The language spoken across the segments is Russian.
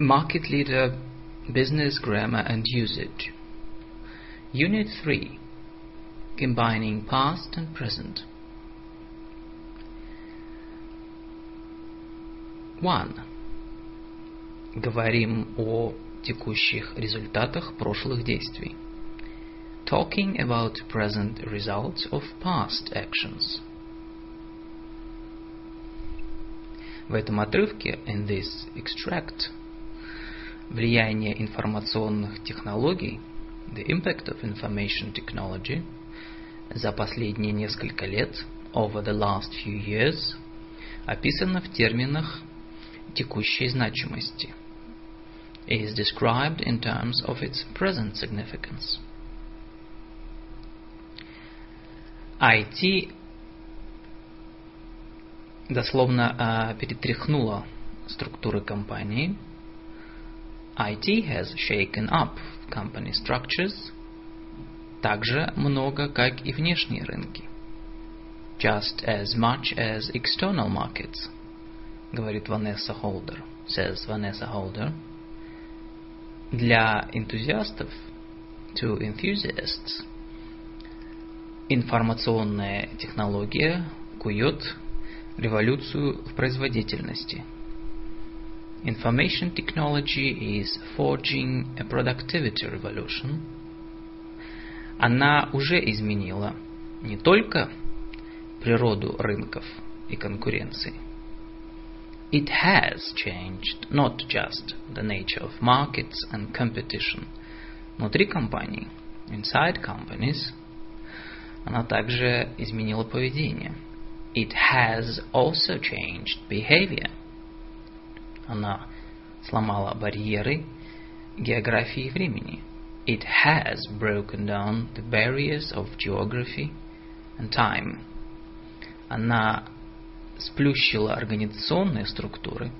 Market Leader Business Grammar and Usage. Unit 3 Combining Past and Present. 1. Говорим о текущих результатах прошлых действий. Talking about present results of past actions. В этом отрывке, in this extract, влияние информационных технологий, the impact of information technology, за последние несколько лет, over the last few years, описано в терминах текущей значимости, is described in terms of its present significance. IT дословно э, перетряхнула структуры компании. IT has shaken up company structures так же много, как и внешние рынки. Just as much as external markets, говорит Ванесса Холдер, says Vanessa Holder. Для энтузиастов, to enthusiasts, информационная технология кует революцию в производительности. Information technology is forging a productivity revolution. Она уже изменила не только природу рынков и конкуренции. It has changed not just the nature of markets and competition. Внутри компаний, inside companies, она также изменила поведение – it has also changed behavior. Она сломала барьеры географии времени. It has broken down the barriers of geography and time. Она сплющила организационные структуры.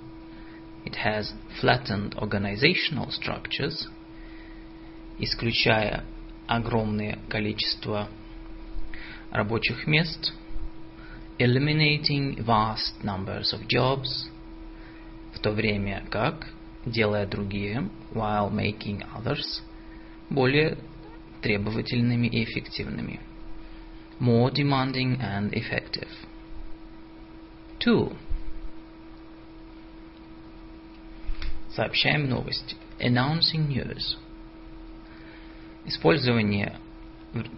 It has flattened organizational structures, исключая огромное количество рабочих мест – eliminating vast numbers of jobs, то время как, делая другие, while making others, более требовательными и эффективными. More demanding and effective. Two. Сообщаем новости. Announcing news. Использование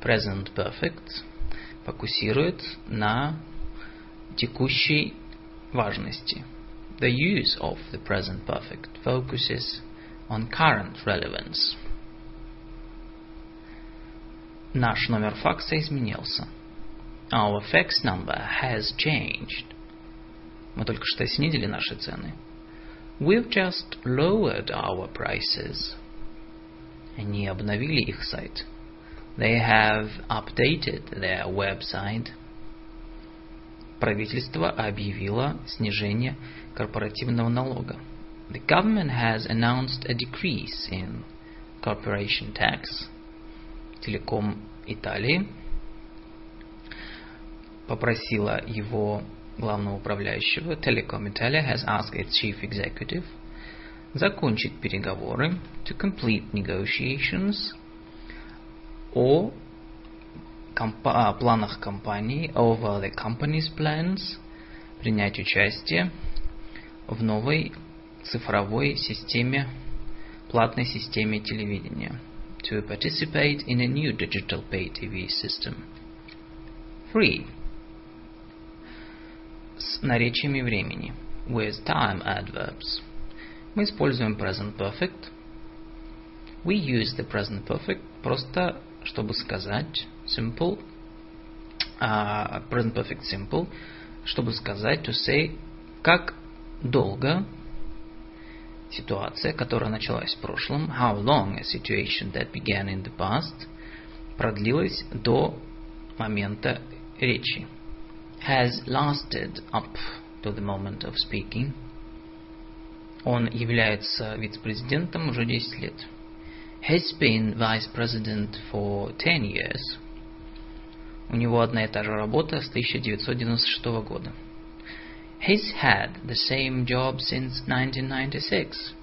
present perfect фокусирует на текущей важности. The use of the present perfect focuses on current relevance. Наш номер факса изменился. Our fax number has changed. Мы только что снизили наши цены. We've just lowered our prices. Они обновили их сайт. They have updated their website правительство объявило снижение корпоративного налога. The government has announced a decrease in corporation tax. Телеком Италии попросила его главного управляющего Telecom Italia has asked its chief executive закончить переговоры to complete negotiations о компа планах компании, over the company's plans, принять участие в новой цифровой системе, платной системе телевидения. To participate in a new digital pay TV system. Three. С наречиями времени. With time adverbs. Мы используем present perfect. We use the present perfect просто чтобы сказать simple, uh, present perfect simple, чтобы сказать, to say, как долго ситуация, которая началась в прошлом, how long a situation that began in the past, продлилась до момента речи, has lasted up to the moment of speaking. Он является вице-президентом уже 10 лет. Has been vice president for 10 years. У него одна и та же работа с 1996 года. He's had the same job since 1996.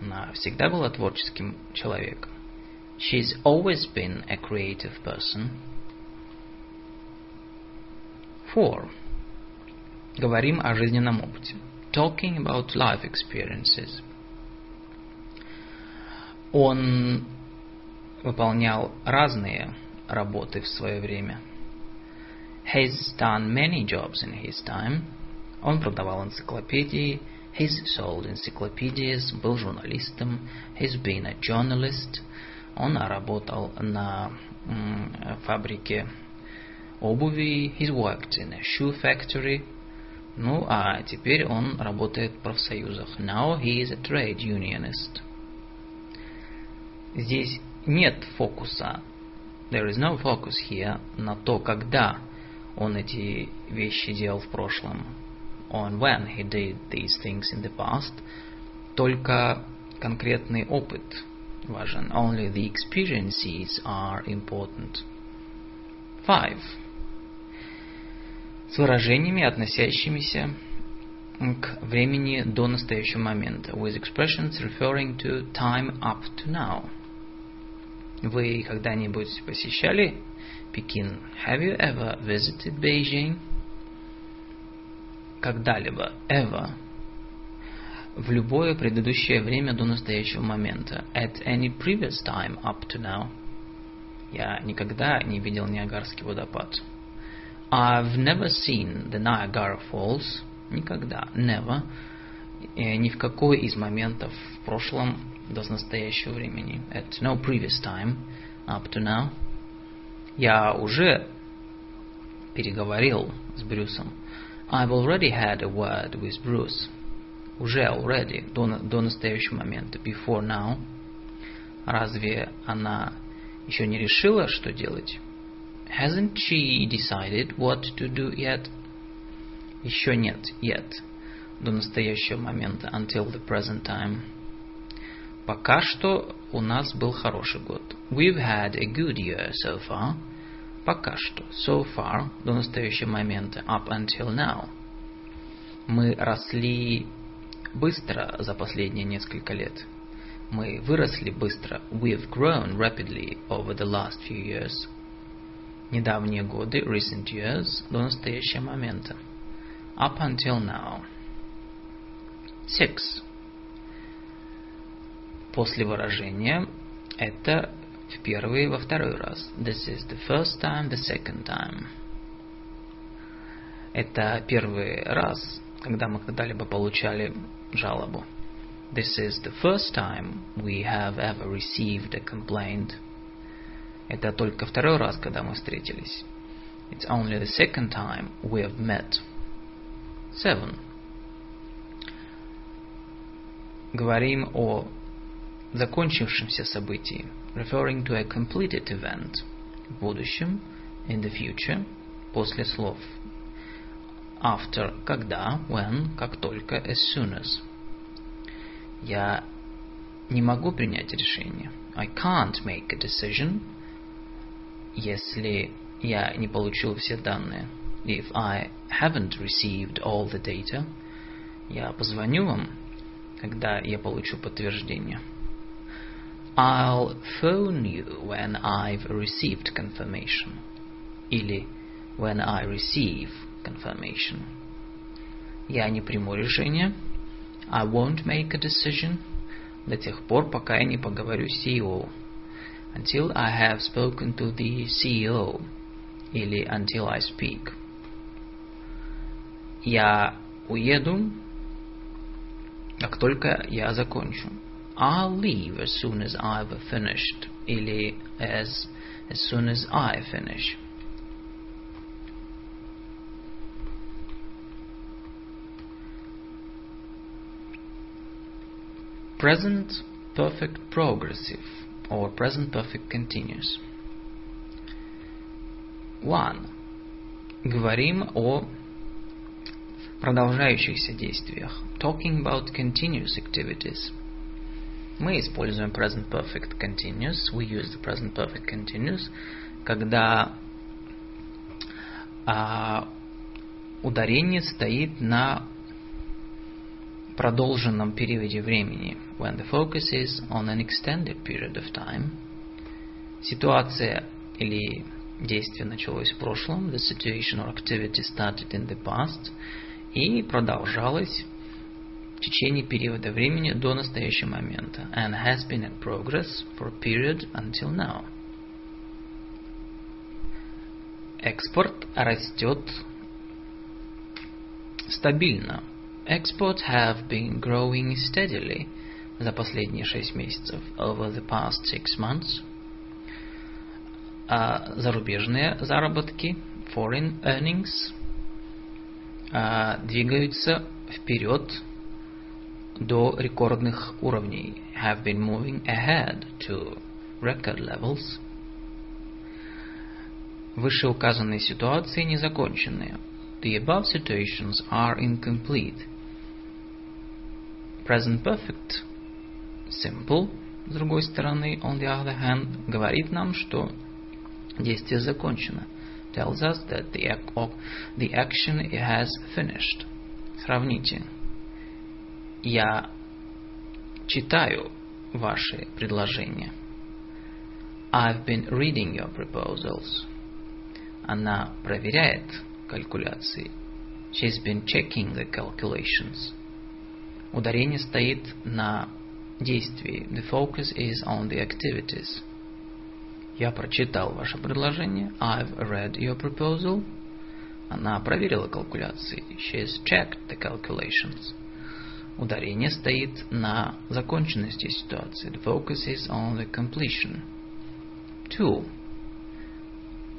Она всегда была творческим человеком. She's always been a creative person. Four. Говорим о жизненном опыте. Talking about life experiences. Он выполнял разные работы в свое время. He's done many jobs in his time. Он продавал энциклопедии. He's sold encyclopedias. Был журналистом. He's been a journalist. Он работал на фабрике обуви. He's worked in a shoe factory. Ну, а теперь он работает в профсоюзах. Now he is a trade unionist. Здесь нет фокуса. There is no focus here на то, когда он эти вещи делал в прошлом. On when he did these things in the past. Только конкретный опыт важен. Only the experiences are important. Five. С выражениями, относящимися к времени до настоящего момента. With expressions referring to time up to now. Вы когда-нибудь посещали Пекин? Have you ever visited Beijing? Когда-либо. Ever. В любое предыдущее время до настоящего момента. At any previous time up to now. Я никогда не видел Ниагарский водопад. I've never seen the Niagara Falls. Никогда. Never. Ни в какой из моментов в прошлом до настоящего времени. At no previous time up to now. Я уже переговорил с Брюсом. I've already had a word with Bruce. Уже already, до, до настоящего момента. Before now. Разве она еще не решила, что делать? Hasn't she decided what to do yet? Еще нет, yet. До настоящего момента. Until the present time. Пока что у нас был хороший год. We've had a good year so far. Пока что. So far. До настоящего момента. Up until now. Мы росли быстро за последние несколько лет. Мы выросли быстро. We've grown rapidly over the last few years. Недавние годы, recent years, до настоящего момента. Up until now. Six после выражения это в первый и во второй раз. This is the first time, the second time. Это первый раз, когда мы когда-либо получали жалобу. This is the first time we have ever received a complaint. Это только второй раз, когда мы встретились. It's only the second time we have met. Seven. Говорим о закончившемся событии, referring to a completed event, в будущем, in the future, после слов after, когда, when, как только, as soon as. Я не могу принять решение. I can't make a decision, если я не получил все данные. If I haven't received all the data, я позвоню вам, когда я получу подтверждение. I'll phone you when I've received confirmation. Или when I receive confirmation. Я не приму решение. I won't make a decision до тех пор, пока я не поговорю с CEO. Until I have spoken to the CEO. Или until I speak. Я уеду, как только я закончу. I'll leave as soon as I've finished или as, as soon as I finish. Present perfect progressive or present perfect continuous. 1. Говорим о продолжающихся действиях. Talking about continuous activities – мы используем present perfect continuous. We use the present perfect continuous, когда а, ударение стоит на продолженном периоде времени, when the focus is on an extended period of time, ситуация или действие началось в прошлом, the situation or activity started in the past, и продолжалось течение периода времени до настоящего момента, and has been in progress for a period until now. Экспорт растет стабильно. Exports have been growing steadily за последние шесть месяцев, over the past six months. А зарубежные заработки, foreign earnings, а, двигаются вперед до рекордных уровней, have been moving ahead to record levels. Вышеуказанные ситуации не закончены. The above situations are incomplete. Present perfect simple, с другой стороны, on the other hand, говорит нам, что действие закончено. Tells us that the, the action has finished. Сравните. Я читаю ваши предложения. I've been reading your proposals. Она проверяет калькуляции. She's been checking the calculations. Ударение стоит на действии. The focus is on the activities. Я прочитал ваше предложение. I've read your proposal. Она проверила калькуляции. She has checked the calculations. Ударение стоит на законченности ситуации. The focus is on the completion. Two.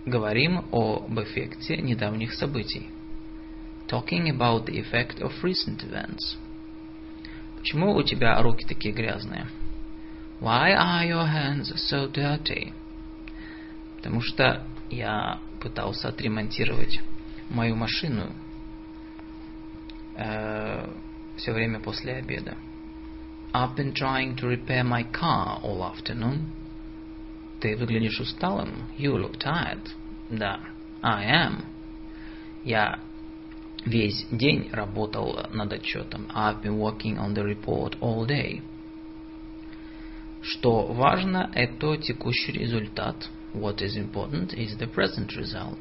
Говорим об эффекте недавних событий. Talking about the effect of recent events. Почему у тебя руки такие грязные? Why are your hands so dirty? Потому что я пытался отремонтировать мою машину э, все время после обеда. I've been trying to repair my car all afternoon. Ты выглядишь усталым. You look tired. Да, I am. Я весь день работал над отчетом. I've been working on the report all day. Что важно, это текущий результат. What is important is the present result.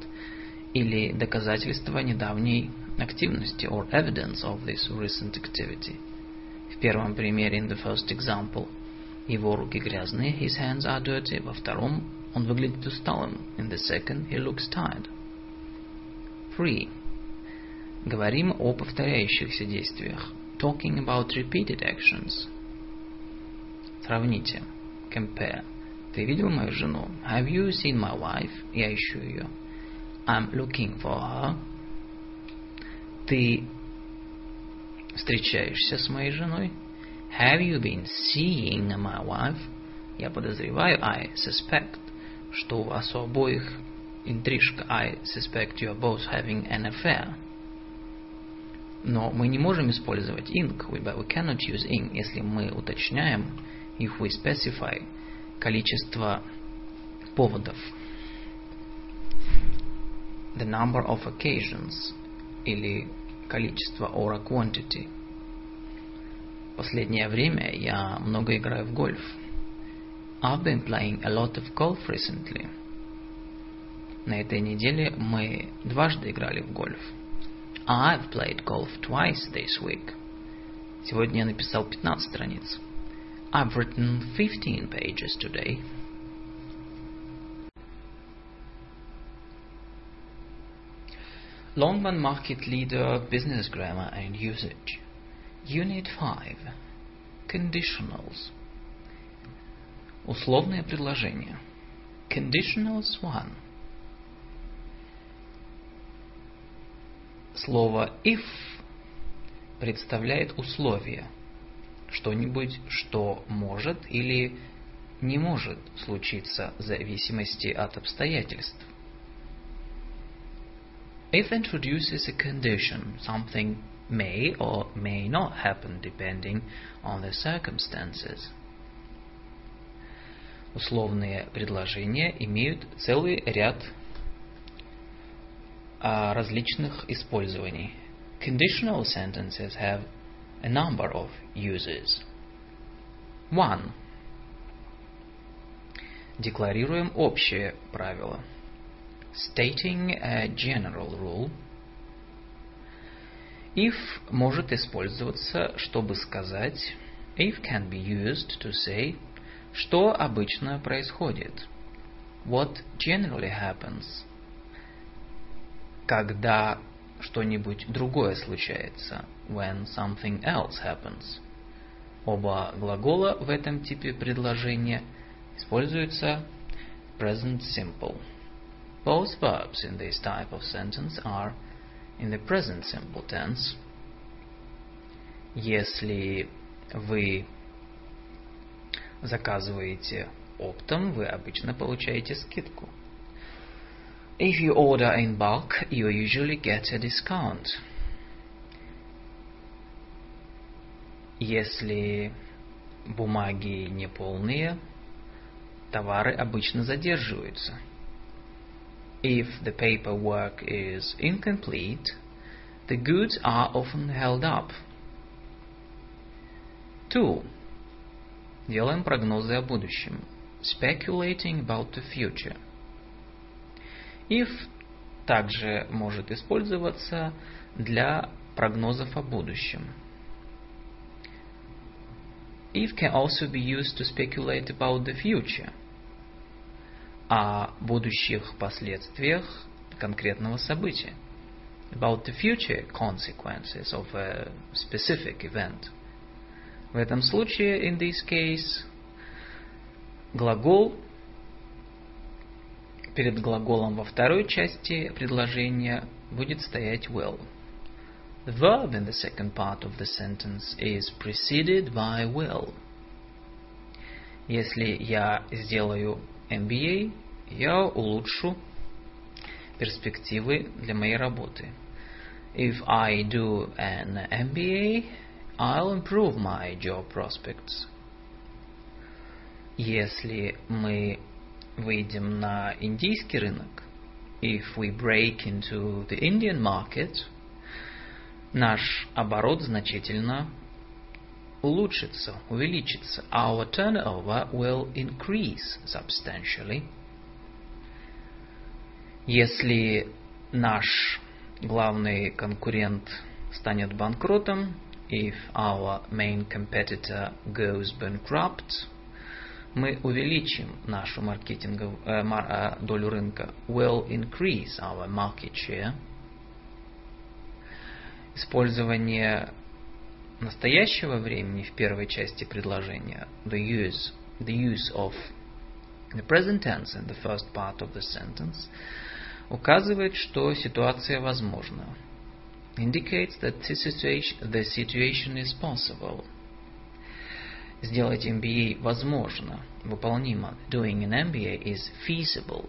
Или доказательство недавней активности or evidence of this recent activity. В первом примере, in the first example – его руки грязные, his hands are dirty. Во втором, он выглядит усталым. In the second, he looks tired. Three. Говорим о повторяющихся действиях. Talking about repeated actions. Сравните. Compare. Ты видел мою жену? Have you seen my wife? Я ищу ее. I'm looking for her. Ты встречаешься с моей женой? Have you been seeing my wife? Я подозреваю, I suspect, что у вас у обоих интрижка. I suspect you are both having an affair. Но мы не можем использовать ink, but we cannot use ing, если мы уточняем, if we specify количество поводов. The number of occasions или количество or a quantity – Последнее время я много играю в гольф. I've been playing a lot of golf recently. На этой неделе мы дважды играли в гольф. I've played golf twice this week. Сегодня я написал 15 страниц. I've written 15 pages today. Longman Market Leader Business Grammar and Usage Unit 5. Conditionals. Условное предложение. Conditionals 1. Слово if представляет условие. Что-нибудь, что может или не может случиться в зависимости от обстоятельств. If introduces a condition, something may or may not happen depending on the circumstances. Условные предложения имеют целый ряд различных использований. Conditional sentences have a number of uses. One. Декларируем общее правило. Stating a general rule. If может использоваться, чтобы сказать. If can be used to say, что обычно происходит. What generally happens. Когда что-нибудь другое случается. When something else happens. Оба глагола в этом типе предложения используются present simple. Both verbs in this type of sentence are in the present simple tense. Если вы заказываете оптом, вы обычно получаете скидку. If you order in bulk, you usually get a discount. Если бумаги неполные, товары обычно задерживаются. If the paperwork is incomplete, the goods are often held up. 2. Делаем прогнозы о будущем. Speculating about the future. If также может использоваться для прогнозов о будущем. If can also be used to speculate about the future. О будущих последствиях конкретного события. About the future consequences of a specific event. В этом случае, in this case, глагол перед глаголом во второй части предложения будет стоять will. The verb in the second part of the sentence is preceded by will. Если я сделаю MBA, я улучшу перспективы для моей работы. If I do an MBA, I'll improve my job prospects. Если мы выйдем на индийский рынок, if we break into the Indian market, наш оборот значительно улучшится, увеличится. Our turnover will increase substantially. Если наш главный конкурент станет банкротом, if our main competitor goes bankrupt, мы увеличим нашу маркетинговую э, э, долю рынка. Will increase our market share. Использование настоящего времени в первой части предложения, the use, the use of the present tense in the first part of the sentence, указывает, что ситуация возможна. Indicates that the situation, the situation is possible. Сделать MBA возможно, выполнимо. Doing an MBA is feasible.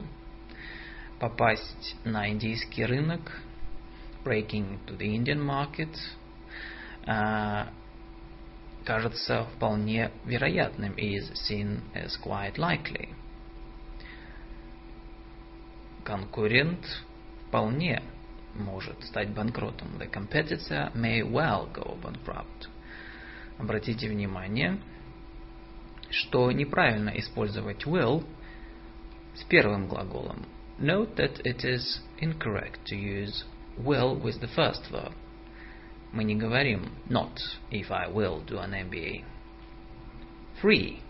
Попасть на индийский рынок, breaking to the Indian market, uh, кажется вполне вероятным, is seen as quite likely. Конкурент вполне может стать банкротом. The competitor may well go bankrupt. Обратите внимание, что неправильно использовать will с первым глаголом. Note that it is incorrect to use will with the first verb. Мы не говорим not if I will do an MBA. Free.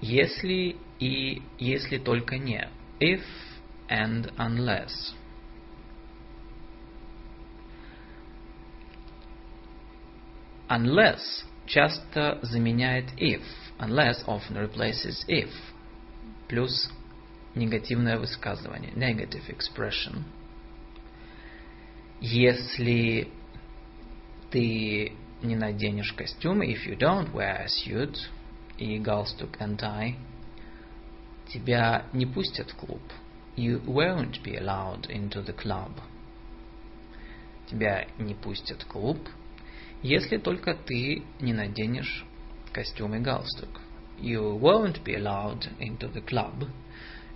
Если и если только не. If and unless. Unless часто заменяет if – unless often replaces if, плюс негативное высказывание, negative expression. Если ты не наденешь костюм, if you don't wear a suit и галстук and tie, тебя не пустят в клуб. You won't be allowed into the club. Тебя не пустят в клуб, если только ты не наденешь костюм и галстук. You won't be allowed into the club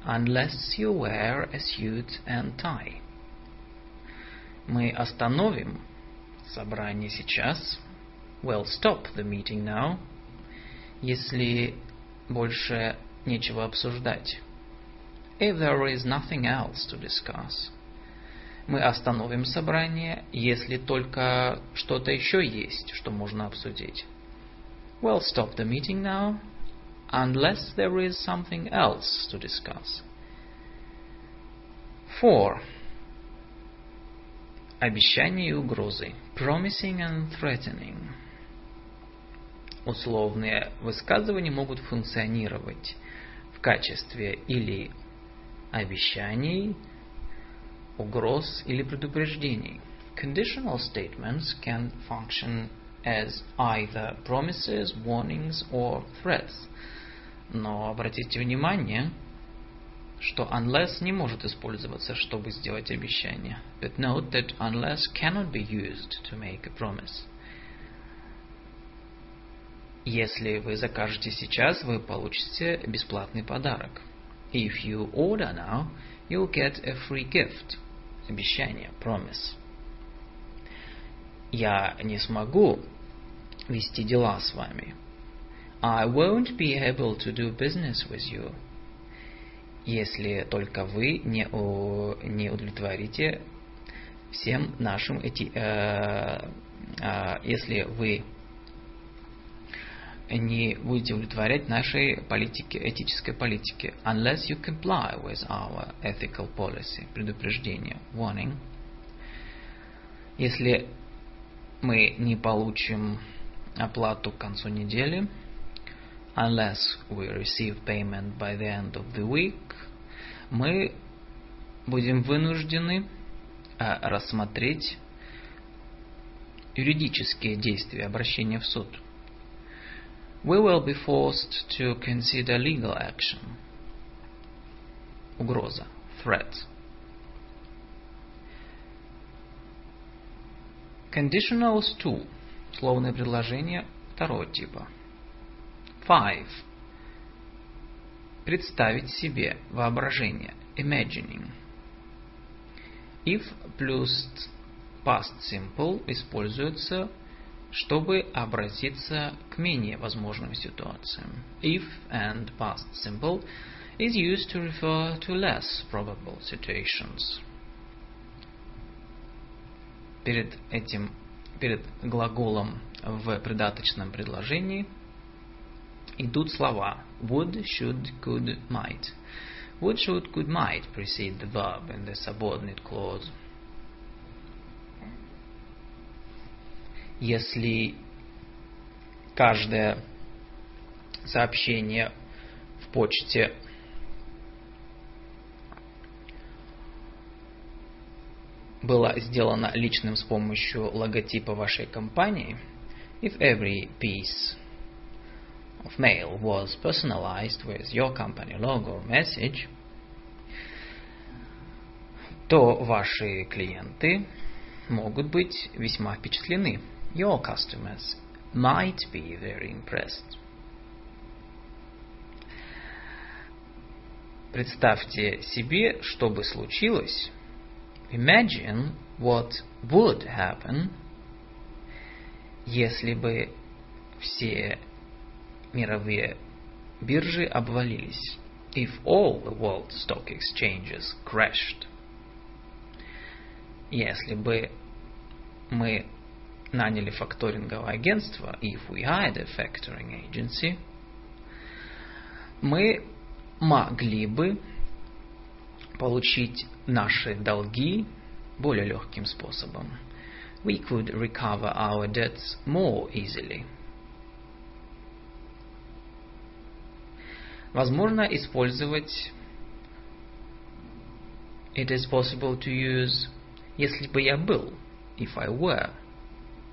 unless you wear a suit and tie. Мы остановим собрание сейчас, Well, stop the meeting now. Если больше нечего обсуждать. If there is nothing else to discuss. Мы остановим собрание, если только что-то еще есть, что можно обсудить. Well, stop the meeting now, unless there is something else to discuss. 4. Обещания и угрозы. Promising and threatening. Условные высказывания могут функционировать в качестве или обещаний, угроз или предупреждений. Conditional statements can function as either promises, warnings or threats. Но обратите внимание, что unless не может использоваться, чтобы сделать обещание. But note that unless cannot be used to make a promise. Если вы закажете сейчас, вы получите бесплатный подарок. If you order now, you'll get a free gift. Обещание, promise. Я не смогу вести дела с вами. I won't be able to do business with you. Если только вы не, не удовлетворите всем нашим эти, э, э, если вы не будете удовлетворять нашей политике, этической политике. Unless you comply with our ethical policy. Предупреждение. Warning. Если мы не получим оплату к концу недели. Unless we receive payment by the end of the week. Мы будем вынуждены а, рассмотреть юридические действия обращения в суд we will be forced to consider legal action. Угроза. Threat. Conditionals 2. Словное предложение второго типа. Five. Представить себе. Воображение. Imagining. If плюс past simple используется чтобы обратиться к менее возможным ситуациям. If and past simple is used to refer to less probable situations. Перед этим, перед глаголом в придаточном предложении идут слова would, should, could, might. Would, should, could, might precede the verb in the subordinate clause. если каждое сообщение в почте было сделано личным с помощью логотипа вашей компании, if every piece of mail was personalized with your company logo or message, то ваши клиенты могут быть весьма впечатлены your customers might be very impressed. Представьте себе, что бы случилось. Imagine what would happen, если бы все мировые биржи обвалились. If all the world stock exchanges crashed. Если бы мы наняли факторинговое агентство, if we hired a factoring agency, мы могли бы получить наши долги более легким способом. We could recover our debts more easily. Возможно использовать It is possible to use если бы я был, if I were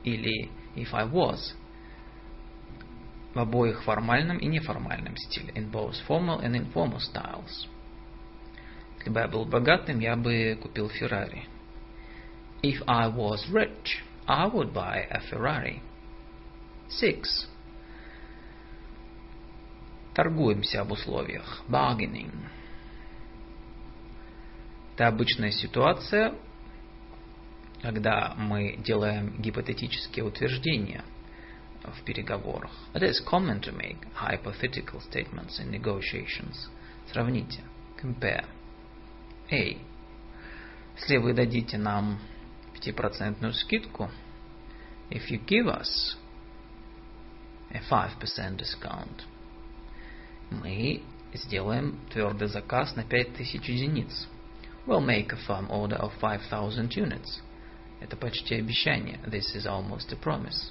или if I was в обоих формальном и неформальном стиле, in both formal and informal styles. Если бы я был богатым, я бы купил Феррари. If I was rich, I would buy a Ferrari. Six. Торгуемся об условиях. Bargaining. Это обычная ситуация, когда мы делаем гипотетические утверждения. в переговорах. It is common to make hypothetical statements in negotiations. Сравните. Compare. A. Если вы дадите нам 5% скидку, if you give us a 5% discount, мы сделаем твердый заказ на 5000 единиц. We'll make a firm order of 5000 units. Это почти обещание. This is almost a promise.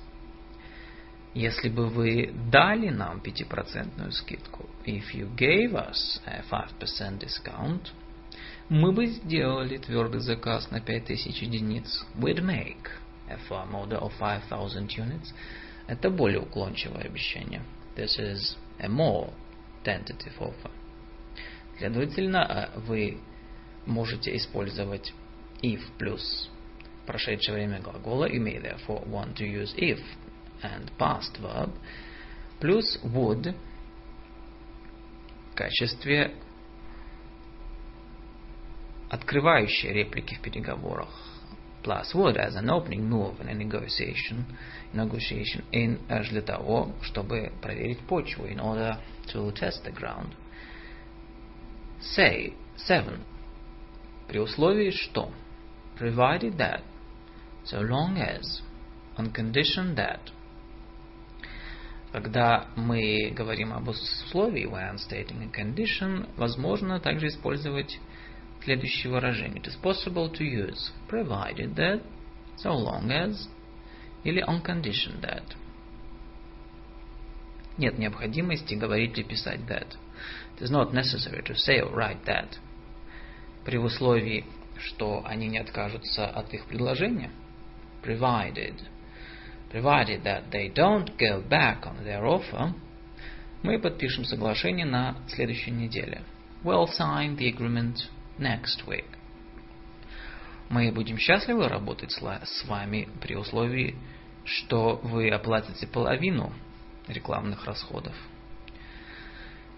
Если бы вы дали нам 5% скидку, if you gave us a 5% discount, мы бы сделали твердый заказ на 5000 единиц. We'd make a firm order of 5000 units. Это более уклончивое обещание. This is a more tentative offer. Следовательно, вы можете использовать if плюс прошедшее время глагола. You may therefore want to use if and past verb плюс would в качестве открывающей реплики в переговорах. Plus would as an opening move in a negotiation, negotiation in аж для того, чтобы проверить почву, in order to test the ground. Say, seven. При условии, что provided that, so long as, on condition that. Когда мы говорим об условии, when stating a condition, возможно также использовать следующее выражение. It is possible to use provided that, so long as, или on condition that. Нет необходимости говорить или писать that. It is not necessary to say or write that. При условии, что они не откажутся от их предложения. Provided. Provided that they don't go back on their offer. Мы подпишем соглашение на следующей неделе. We'll sign the agreement next week. Мы будем счастливы работать с вами при условии, что вы оплатите половину рекламных расходов.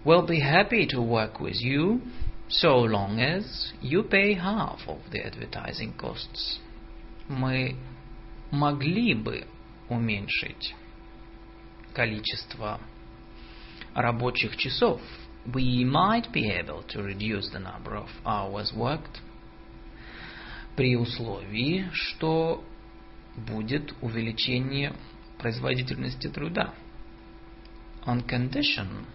We'll be happy to work with you so long as you pay half of the advertising costs. Мы могли бы уменьшить количество рабочих часов. We might be able to reduce the number of hours worked при условии, что будет увеличение производительности труда on condition,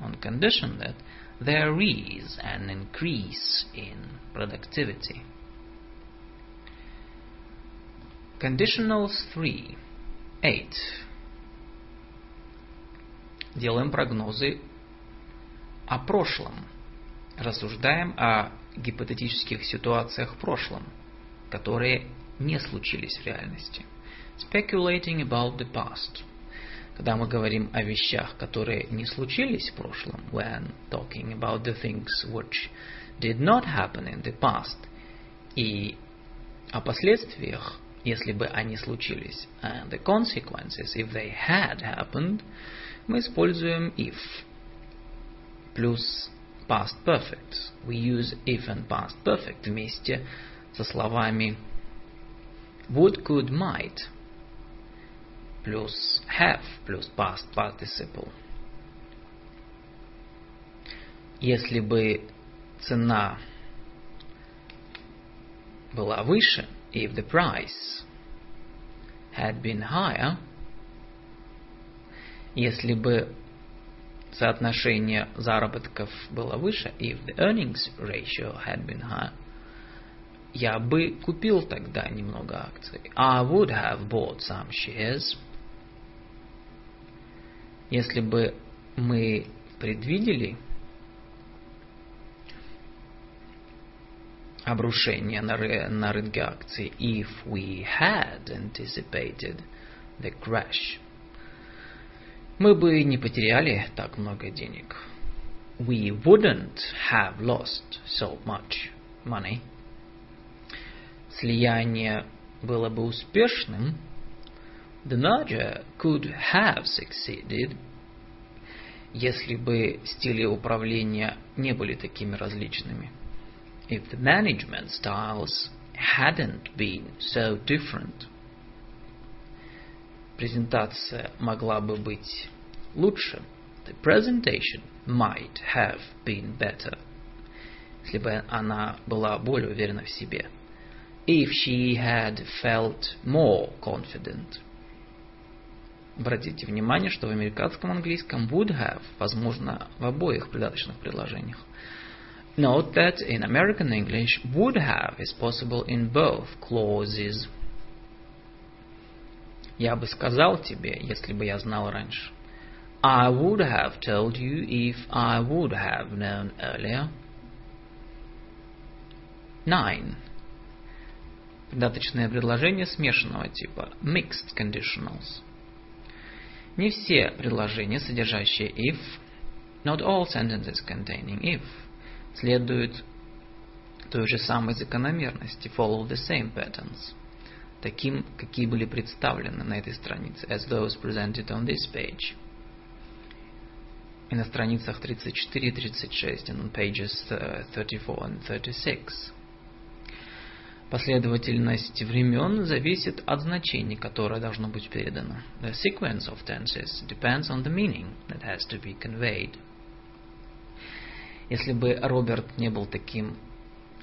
on condition that there is an increase in productivity. Conditionals 3. 8. Делаем прогнозы о прошлом. Рассуждаем о гипотетических ситуациях в прошлом, которые не случились в реальности. Speculating about the past – когда мы говорим о вещах, которые не случились в прошлом, when talking about the things which did not happen in the past, и о последствиях, если бы они случились, and the consequences, if they had happened, мы используем if плюс past perfect. We use if and past perfect вместе со словами would, could, might – плюс have плюс past participle. Если бы цена была выше, if the price had been higher, если бы соотношение заработков было выше, if the earnings ratio had been higher, я бы купил тогда немного акций. I would have bought some shares. Если бы мы предвидели обрушение на, на рынке акций, if we had anticipated the crash, мы бы не потеряли так много денег. We wouldn't have lost so much money. Слияние было бы успешным, The merger could have succeeded, если бы стили управления не были такими различными. If the management styles hadn't been so different. Презентация могла бы быть лучше. The presentation might have been better. Если бы она была более уверена в себе. If she had felt more confident. Обратите внимание, что в американском английском would have возможно в обоих придаточных предложениях. Note that in American English, would have is possible in both clauses. Я бы сказал тебе, если бы я знал раньше. I would have told you if I would have known earlier. Nine. Придаточное предложение смешанного типа. Mixed conditionals. Не все предложения, содержащие if, not all sentences containing if, следуют той же самой закономерности, follow the same patterns, таким, какие были представлены на этой странице, as those presented on this page. И на страницах 34 и 36, and on pages 34 and 36. Последовательность времен зависит от значения, которое должно быть передано. The sequence of tenses depends on the meaning that has to be conveyed. Если бы Роберт не был таким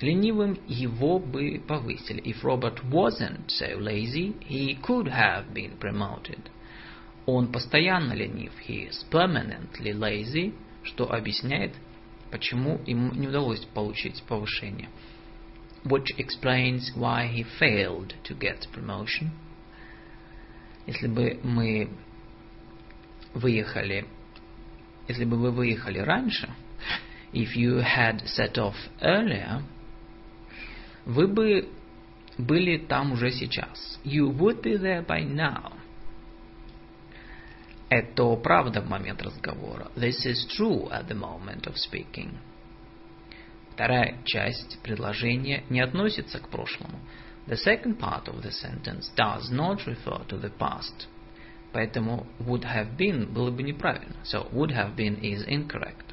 ленивым, его бы повысили. If Robert wasn't so lazy, he could have been promoted. Он постоянно ленив. He is permanently lazy, что объясняет, почему ему не удалось получить повышение which explains why he failed to get promotion. Если бы мы выехали, если бы вы выехали раньше, if you had set off earlier, вы бы были там уже сейчас. You would be there by now. Это правда в момент разговора. This is true at the moment of speaking. Вторая часть предложения не относится к прошлому. The second part of the sentence does not refer to the past. Поэтому would have been было бы неправильно. So would have been is incorrect.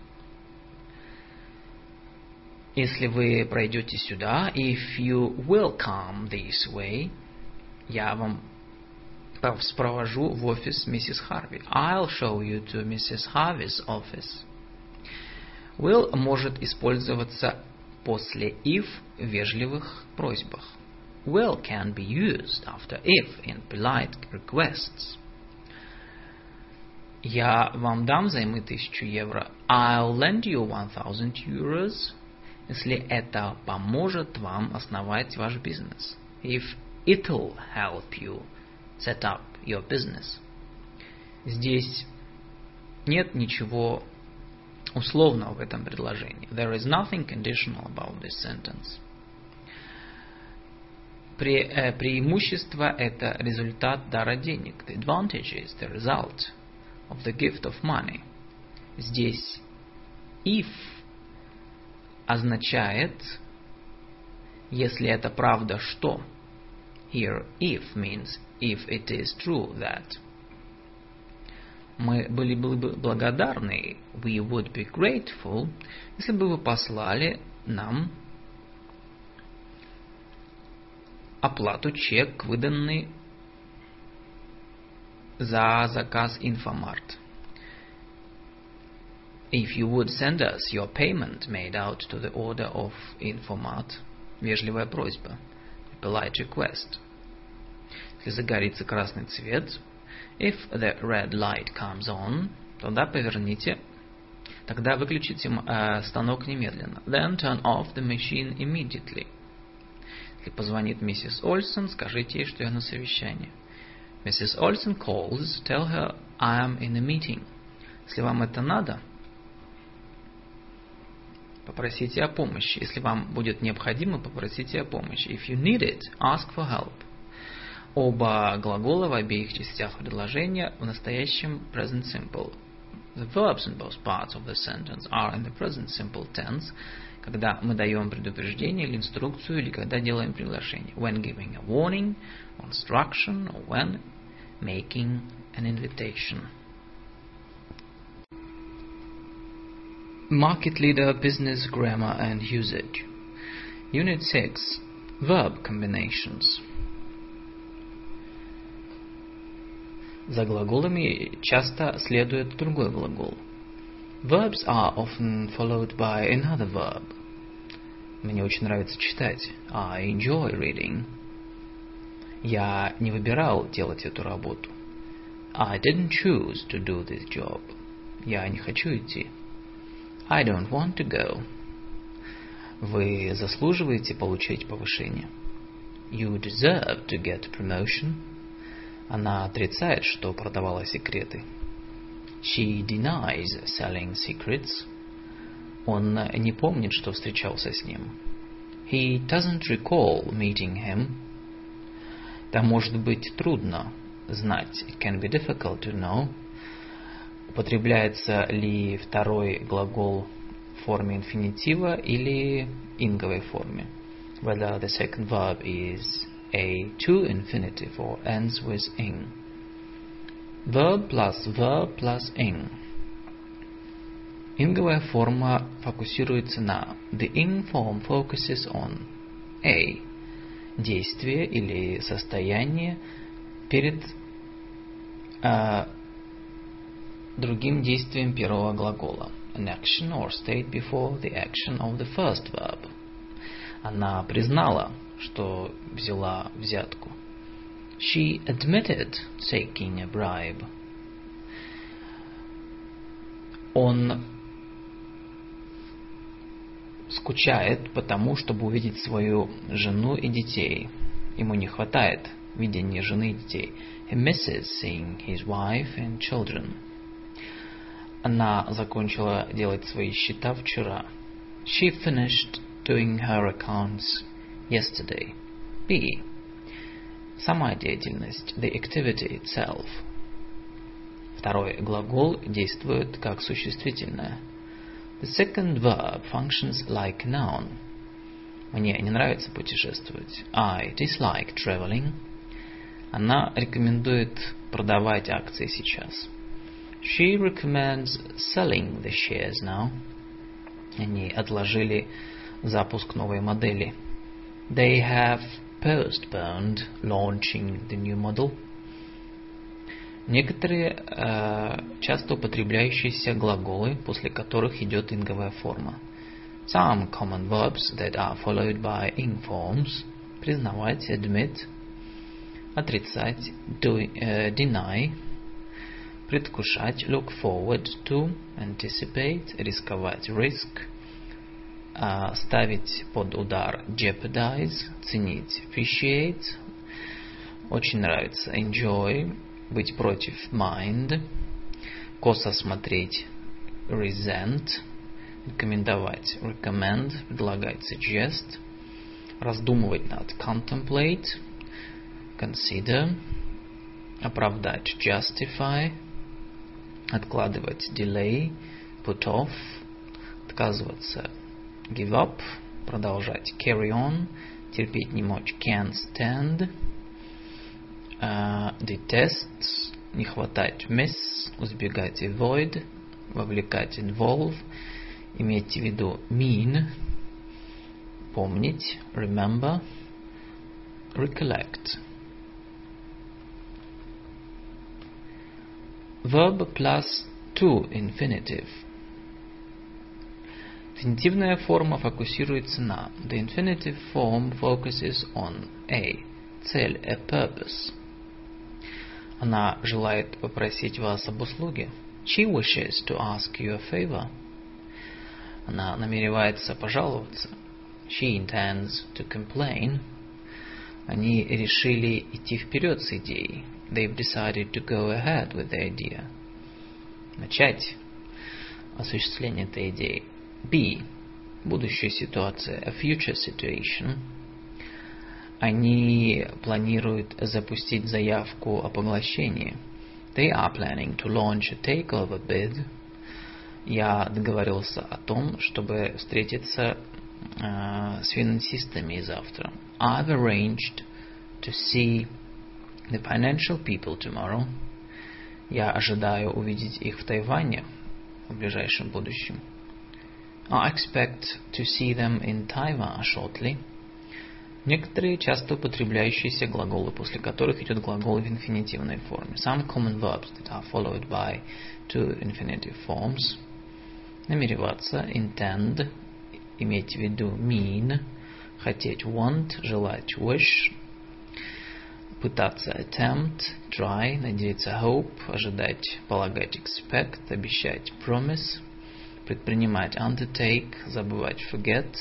Если вы пройдете сюда, if you will come this way, я вам спровожу в офис миссис Харви. I'll show you to Mrs. Harvey's office. Will может использоваться после if в вежливых просьбах. Will can be used after if in polite requests. Я вам дам займы тысячу евро. I'll lend you one thousand euros. Если это поможет вам основать ваш бизнес. If it'll help you set up your business. Здесь нет ничего условного в этом предложении. There is nothing conditional about this sentence. Пре, э, преимущество – это результат дара денег. The advantage is the result of the gift of money. Здесь if означает, если это правда, что. Here if means if it is true that – мы были бы благодарны, we would be grateful, если бы вы послали нам оплату чек, выданный за заказ Инфомарт. If you would send us your payment made out to the order of Infomart, вежливая просьба, polite request. Если загорится красный цвет, If the red light comes on, тогда поверните, тогда выключите э, станок немедленно. Then turn off the machine immediately. Если позвонит миссис Ольсон, скажите ей, что я на совещании. Mrs. Olson calls, tell her I am in a meeting. Если вам это надо, попросите о помощи. Если вам будет необходимо, попросите о помощи. If you need it, ask for help. Оба глагола в обеих частях предложения в настоящем present simple. The verbs in both parts of the sentence are in the present simple tense, когда мы даем предупреждение или инструкцию, или когда делаем приглашение. When giving a warning, instruction, or when making an invitation. Market Leader Business Grammar and Usage Unit 6 Verb Combinations За глаголами часто следует другой глагол. Verbs are often followed by another verb. Мне очень нравится читать. I enjoy reading. Я не выбирал делать эту работу. I didn't choose to do this job. Я не хочу идти. I don't want to go. Вы заслуживаете получить повышение. You deserve to get promotion. Она отрицает, что продавала секреты. She denies selling secrets. Он не помнит, что встречался с ним. He doesn't recall meeting him. Это может быть трудно знать. It can be difficult to know. Употребляется ли второй глагол в форме инфинитива или инговой форме. Whether the second verb is a to infinitive or ends with ing. Verb plus verb plus ing. Инговая форма фокусируется на the ing form focuses on a действие или состояние перед э, другим действием первого глагола. An action or state before the action of the first verb. Она признала, что взяла взятку. She admitted taking a bribe. Он скучает потому, чтобы увидеть свою жену и детей. Ему не хватает видения жены и детей. He misses seeing his wife and children. Она закончила делать свои счета вчера. She finished doing her accounts yesterday. B. Сама деятельность, the activity itself. Второй глагол действует как существительное. The second verb functions like noun. Мне не нравится путешествовать. I dislike traveling. Она рекомендует продавать акции сейчас. She recommends selling the shares now. Они отложили запуск новой модели. They have postponed launching the new model. Некоторые э, часто употребляющиеся глаголы, после которых идет инговая форма. Some common verbs that are followed by ing forms. Признавать, admit. Отрицать, do, э, deny. Предвкушать, look forward to, anticipate. Рисковать, risk. Э, ставить под удар, jeopardize. Ценить, appreciate. Очень нравится, enjoy быть против mind, косо смотреть resent, рекомендовать recommend, предлагать suggest, раздумывать над contemplate, consider, оправдать justify, откладывать delay, put off, отказываться give up, продолжать carry on, терпеть не мочь can't stand, uh, detest, не хватать miss, избегать avoid, вовлекать involve, имейте в виду mean, помнить, remember, recollect. Verb plus to infinitive. Инфинитивная форма фокусируется на The infinitive form focuses on a цель, a purpose. Она желает попросить вас об услуге. She wishes to ask you a favor. Она намеревается пожаловаться. She intends to complain. Они решили идти вперед с идеей. They've decided to go ahead with the idea. Начать осуществление этой идеи. B. Будущая ситуация. A future situation. Они планируют запустить заявку о поглощении. They are planning to launch a takeover bid. Я договорился о том, чтобы встретиться э, с финансистами завтра. I've arranged to see the financial people tomorrow. Я ожидаю увидеть их в Тайване в ближайшем будущем. I expect to see them in Taiwan shortly. Некоторые часто употребляющиеся глаголы, после которых идет глагол в инфинитивной форме. Some common verbs that are followed by two infinitive forms. Намереваться, intend, иметь в виду mean, хотеть want, желать wish, пытаться attempt, try, надеяться hope, ожидать полагать expect, обещать promise, предпринимать undertake, забывать forget,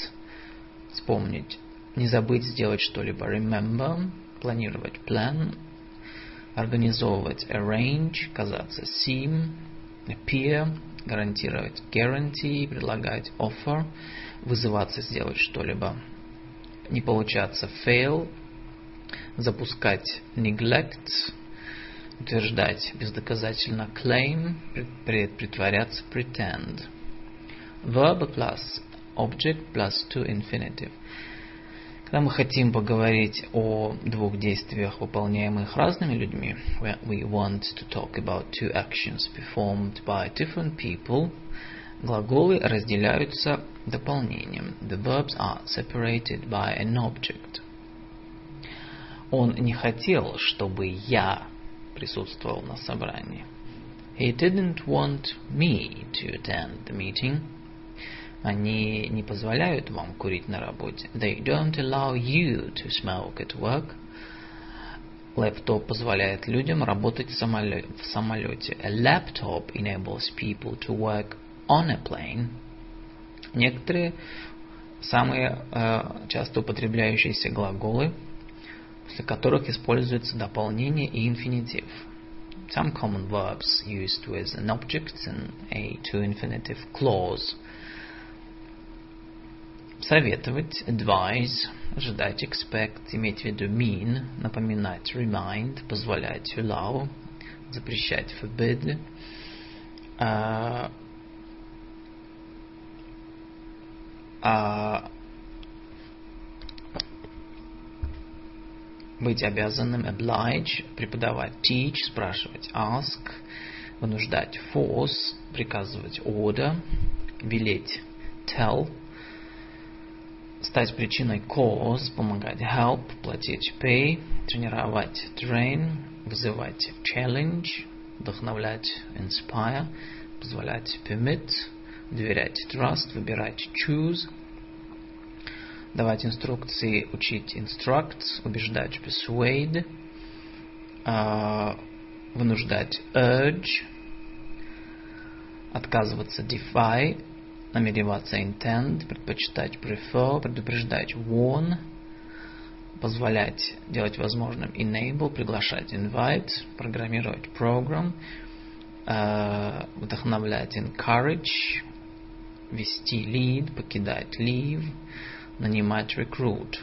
вспомнить не забыть сделать что-либо remember, планировать plan, организовывать arrange, казаться seem, appear, гарантировать guarantee, предлагать offer, вызываться сделать что-либо, не получаться fail, запускать neglect, утверждать бездоказательно claim, притворяться pretend. Verb plus object plus to infinitive – Когда мы хотим поговорить о двух действиях, выполняемых разными людьми, we want to talk about two actions performed by different people, глаголы разделяются дополнением. The verbs are separated by an object. Он не хотел, чтобы я присутствовал на собрании. He didn't want me to attend the meeting. Они не позволяют вам курить на работе. They don't allow you to smoke at work. Лэптоп позволяет людям работать в самолете. A laptop enables people to work on a plane. Некоторые самые э, часто употребляющиеся глаголы, после которых используется дополнение и инфинитив. Some common verbs used with an object and a to infinitive clause – советовать, advise, ожидать, expect, иметь в виду mean, напоминать, remind, позволять, allow, запрещать, forbid, а, а, быть обязанным, oblige, преподавать, teach, спрашивать, ask, вынуждать, force, приказывать, order, велеть, tell, стать причиной cause, помогать help, платить pay, тренировать train, вызывать challenge, вдохновлять inspire, позволять permit, доверять trust, выбирать choose, давать инструкции, учить instruct, убеждать persuade, вынуждать urge, отказываться defy, намереваться intend, предпочитать prefer, предупреждать warn, позволять делать возможным enable, приглашать invite, программировать program, э, вдохновлять encourage, вести lead, покидать leave, нанимать recruit.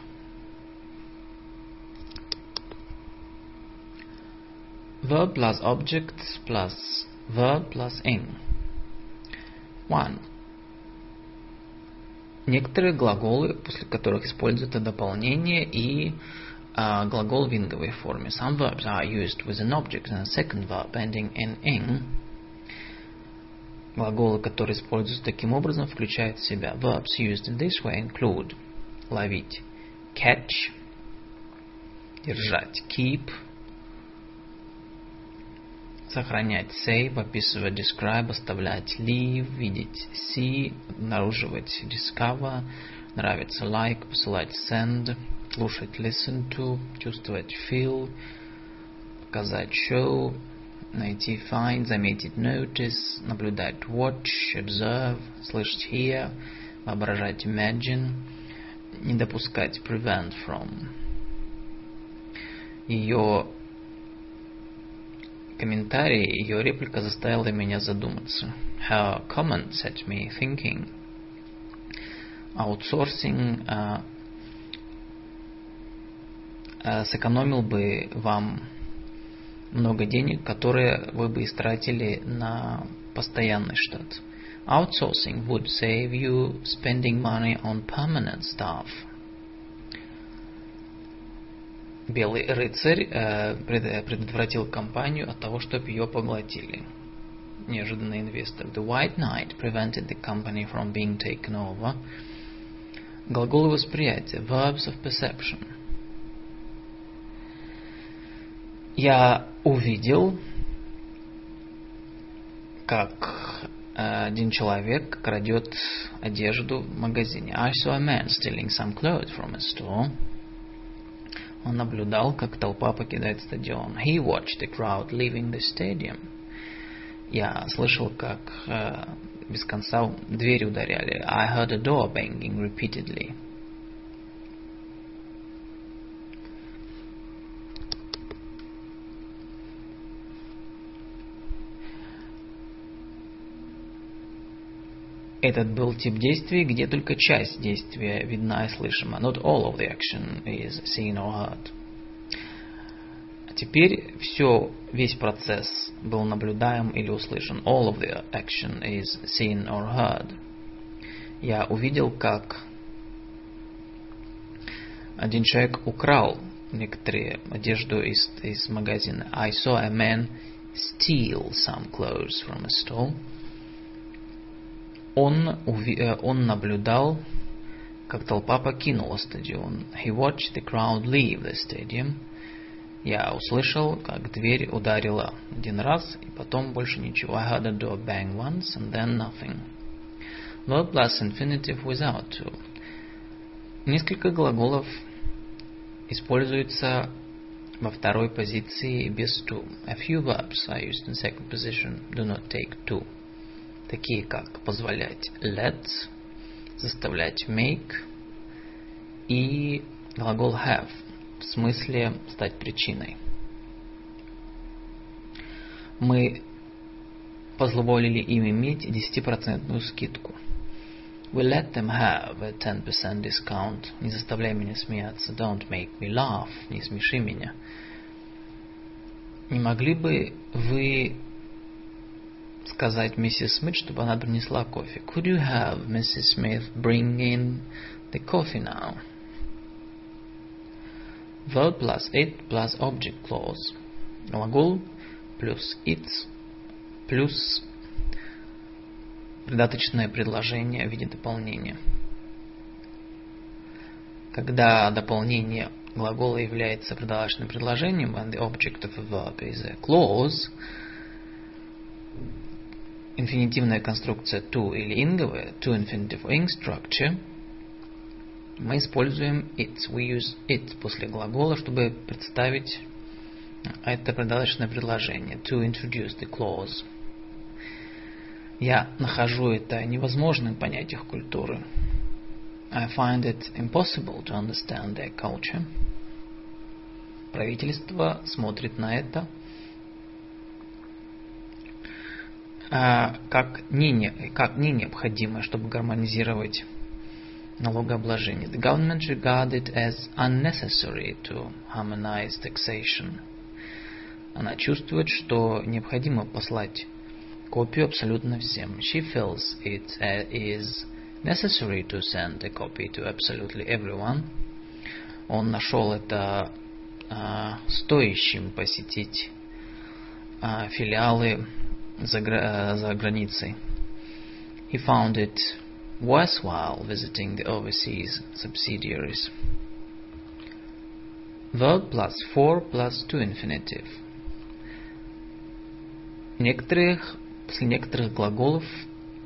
Verb plus object plus verb plus ing. One. некоторые глаголы, после которых используется дополнение и uh, глагол в инговой форме. Some verbs are used with an object and a second verb ending in ing. Глаголы, которые используются таким образом, включают в себя verbs used in this way include ловить. Catch, держать. Keep, сохранять. Save, описывать. Describe, оставлять. Leave, видеть. See, обнаруживать. Discover, нравится. Like, посылать. Send, слушать. Listen to, чувствовать. Feel, показать. Show, найти. Find, заметить. Notice, наблюдать. Watch, observe, слышать. Hear, воображать. Imagine, не допускать prevent from. Ее комментарий, ее реплика заставила меня задуматься. Her comment set me thinking. Аутсорсинг uh, сэкономил бы вам много денег, которые вы бы истратили на постоянный штат. Outsourcing would save you spending money on permanent staff. Белый рыцарь э, предотвратил компанию от того, чтобы ее поглотили. Неожиданный инвестор. The White Knight prevented the company from being taken over. Глаголы восприятия. Verbs of perception. Я увидел, как один человек крадет одежду в магазине. I saw a man stealing some clothes from a store. Он наблюдал, как толпа покидает стадион. He watched the crowd leaving the stadium. Я слышал, как э, без конца двери ударяли. I heard a door banging repeatedly. Этот был тип действий, где только часть действия видна и слышима. Not all of the action is seen or heard. А теперь все, весь процесс был наблюдаем или услышан. All of the action is seen or heard. Я увидел, как один человек украл некоторые одежду из, из магазина. I saw a man steal some clothes from a store. Он, э, он наблюдал, как толпа покинула стадион. He watched the crowd leave the stadium. Я услышал, как дверь ударила один раз, и потом больше ничего. I heard a door bang once, and then nothing. Verb plus infinitive without to. Несколько глаголов используются во второй позиции без to. A few verbs are used in second position, do not take to такие как позволять let, заставлять make и глагол have в смысле стать причиной. Мы позволили им иметь 10% скидку. We let them have a 10% discount. Не заставляй меня смеяться. Don't make me laugh. Не смеши меня. Не могли бы вы сказать миссис Смит, чтобы она принесла кофе. Could you have Mrs. Smith bring in the coffee now? Verb plus it plus object clause. Глагол плюс it плюс придаточное предложение в виде дополнения. Когда дополнение глагола является придаточным предложением, and the object of a verb is a clause, инфинитивная конструкция to или инговая, to infinitive ing structure, мы используем it. We use it после глагола, чтобы представить это придаточное предложение. To introduce the clause. Я нахожу это невозможным понять их культуры. I find it impossible to understand their culture. Правительство смотрит на это А, как не, не, как не необходимое, чтобы гармонизировать налогообложение. The government regard it as unnecessary to harmonize taxation. Она чувствует, что необходимо послать копию абсолютно всем. She feels it is necessary to send a copy to absolutely everyone. Он нашел это а, стоящим посетить а, филиалы за, за границей. He found it worthwhile visiting the overseas subsidiaries. Verb plus for plus to infinitive. Некоторых, после некоторых глаголов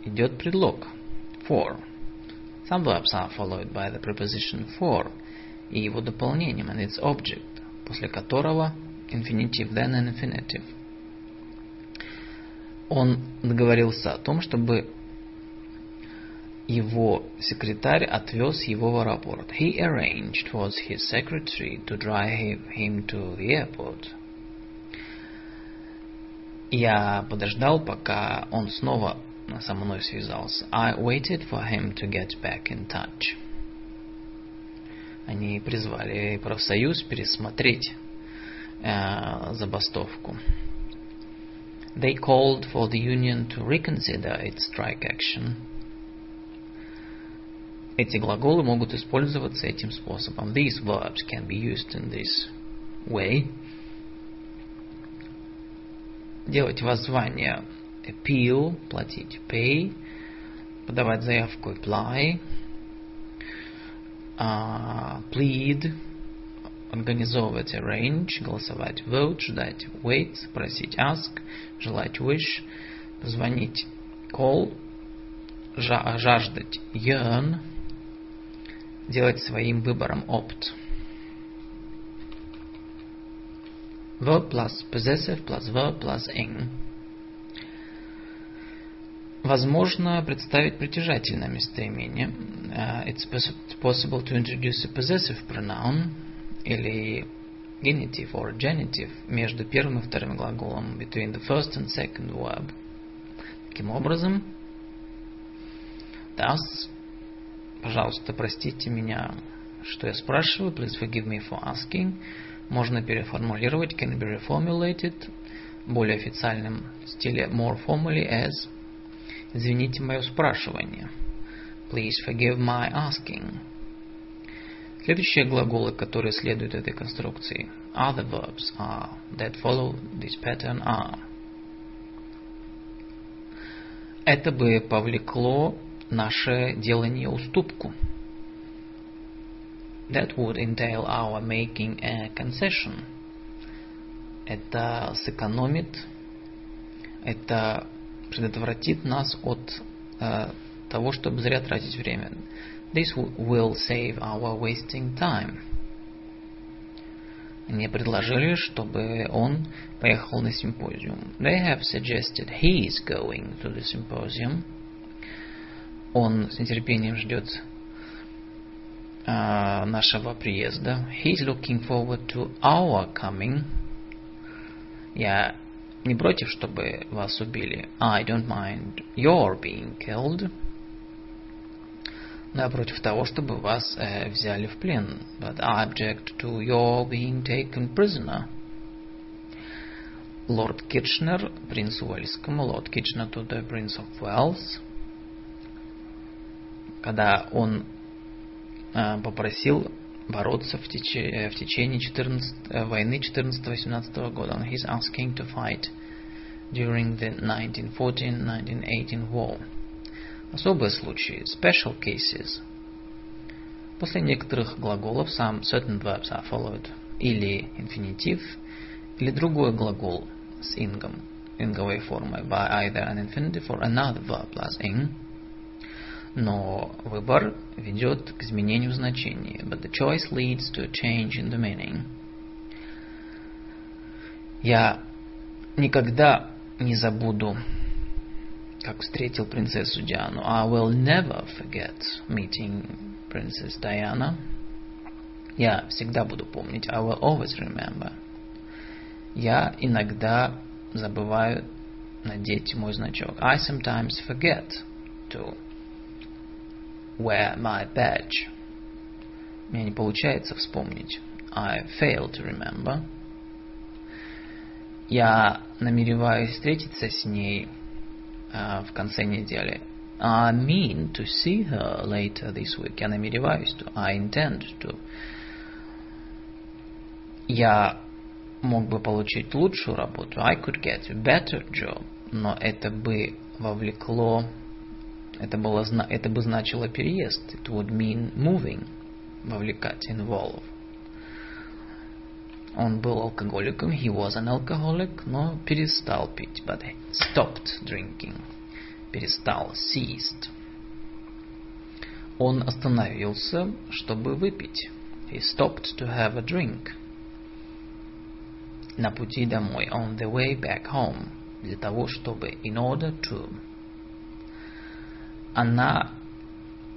идет предлог for. Some verbs are followed by the preposition for и его дополнением and its object, после которого infinitive, then an infinitive Он договорился о том, чтобы его секретарь отвез его в аэропорт. He arranged for his secretary to drive him to the airport. Я подождал, пока он снова со мной связался. I waited for him to get back in touch. Они призвали профсоюз пересмотреть э, забастовку. They called for the union to reconsider its strike action. Эти глаголы могут использоваться этим способом. These verbs can be used in this way. Делать воззвание appeal, платить pay, подавать заявку apply, uh, plead, организовывать arrange, голосовать vote, ждать wait, просить ask, желать wish, звонить call, жаждать yearn, делать своим выбором opt. Verb plus possessive plus verb plus ing. Возможно представить притяжательное местоимение. Uh, it's possible to introduce a possessive pronoun или genitive or genitive между первым и вторым глаголом between the first and second verb. Таким образом, thus, пожалуйста, простите меня, что я спрашиваю, please forgive me for asking, можно переформулировать, can be reformulated, более официальном стиле more formally as Извините мое спрашивание. Please forgive my asking. Следующие глаголы, которые следуют этой конструкции, other verbs are that follow this pattern are. Это бы повлекло наше делание уступку. That would entail our making a concession. Это сэкономит, это предотвратит нас от э, того, чтобы зря тратить время. This will save our wasting time. Мне предложили, чтобы он поехал на симпозиум. They have suggested he is going to the symposium. Он с нетерпением ждет uh, нашего приезда. He is looking forward to our coming. Я не против, чтобы вас убили. I don't mind your being killed. Но я против того, чтобы вас э, взяли в плен. But I object to your being taken prisoner. Лорд Китчнер, принц Уэльскому, лорд Китчнер to the Prince of Wales, когда он э, попросил бороться в, теч... в течение 14... войны 14-18 года. And he's asking to fight during the 1914-1918 war. Особые случаи, special cases. После некоторых глаголов some certain verbs are followed или инфинитив, или другой глагол с ингом, инговой формой, by either an infinitive or another verb plus ing. Но выбор ведет к изменению значения. But the choice leads to a change in the meaning. Я никогда не забуду, как встретил принцессу Диану. I will never forget meeting Princess Diana. Я всегда буду помнить. I will always remember. Я иногда забываю надеть мой значок. I sometimes forget to wear my badge. Мне не получается вспомнить. I fail to remember. Я намереваюсь встретиться с ней uh, в конце недели. I mean to see her later this week. Я намереваюсь to. I intend to. Я мог бы получить лучшую работу. I could get a better job. Но это бы вовлекло, это, было, это бы значило переезд. It would mean moving. Вовлекать, involve. Он был алкоголиком, he was an alcoholic, но перестал пить, but stopped drinking. Перестал, ceased. Он остановился, чтобы выпить. He stopped to have a drink. На пути домой, on the way back home, для того, чтобы, in order to. Она